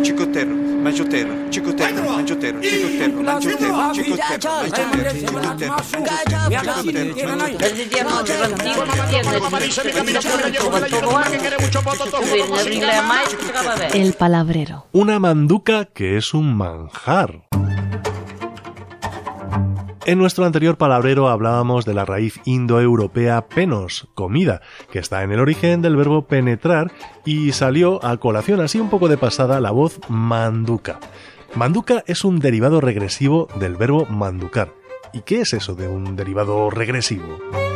Chicotero, mangiotero, chicotero, mangiotero, chicotero, mangiotero, chicotero, mangiotero, El palabrero. Una manduca que es un manjar. En nuestro anterior palabrero hablábamos de la raíz indoeuropea penos, comida, que está en el origen del verbo penetrar y salió a colación así un poco de pasada la voz manduca. Manduca es un derivado regresivo del verbo manducar. ¿Y qué es eso de un derivado regresivo?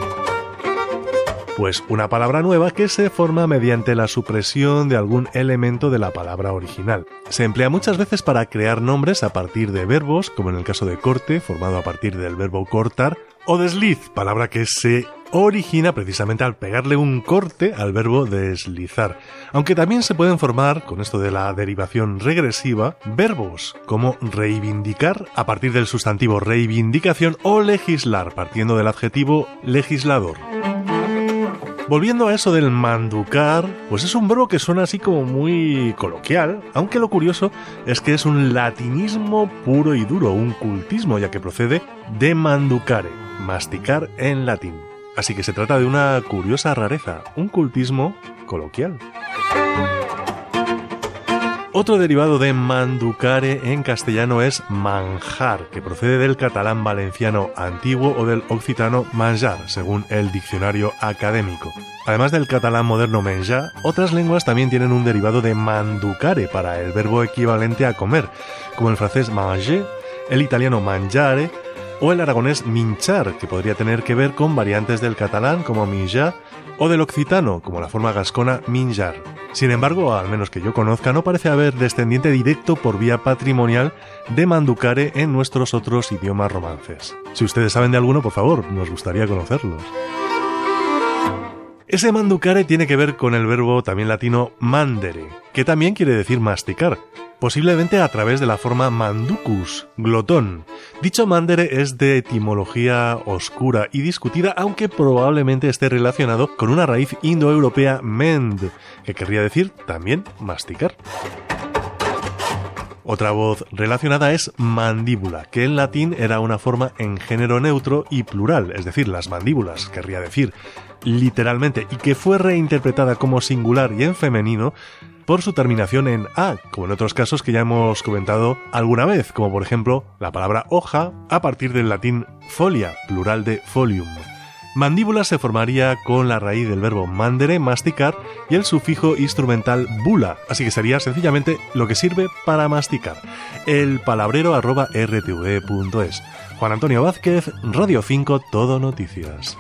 Pues una palabra nueva que se forma mediante la supresión de algún elemento de la palabra original. Se emplea muchas veces para crear nombres a partir de verbos, como en el caso de corte, formado a partir del verbo cortar, o desliz, palabra que se origina precisamente al pegarle un corte al verbo deslizar. Aunque también se pueden formar, con esto de la derivación regresiva, verbos como reivindicar a partir del sustantivo reivindicación o legislar partiendo del adjetivo legislador. Volviendo a eso del manducar, pues es un verbo que suena así como muy coloquial, aunque lo curioso es que es un latinismo puro y duro, un cultismo, ya que procede de manducare, masticar en latín. Así que se trata de una curiosa rareza, un cultismo coloquial. Otro derivado de manducare en castellano es manjar, que procede del catalán valenciano antiguo o del occitano manjar, según el diccionario académico. Además del catalán moderno menjar, otras lenguas también tienen un derivado de manducare para el verbo equivalente a comer, como el francés manger, el italiano mangiare o el aragonés minchar, que podría tener que ver con variantes del catalán como minjar o del occitano, como la forma gascona minjar. Sin embargo, al menos que yo conozca, no parece haber descendiente directo por vía patrimonial de Manducare en nuestros otros idiomas romances. Si ustedes saben de alguno, por favor, nos gustaría conocerlos. Ese manducare tiene que ver con el verbo también latino mandere, que también quiere decir masticar, posiblemente a través de la forma manducus, glotón. Dicho mandere es de etimología oscura y discutida, aunque probablemente esté relacionado con una raíz indoeuropea mend, que querría decir también masticar. Otra voz relacionada es mandíbula, que en latín era una forma en género neutro y plural, es decir, las mandíbulas, querría decir literalmente, y que fue reinterpretada como singular y en femenino por su terminación en a, como en otros casos que ya hemos comentado alguna vez, como por ejemplo la palabra hoja a partir del latín folia, plural de folium. Mandíbula se formaría con la raíz del verbo mandere, masticar, y el sufijo instrumental bula, así que sería sencillamente lo que sirve para masticar. El palabrero arroba rtv.es. Juan Antonio Vázquez, Radio 5, Todo Noticias.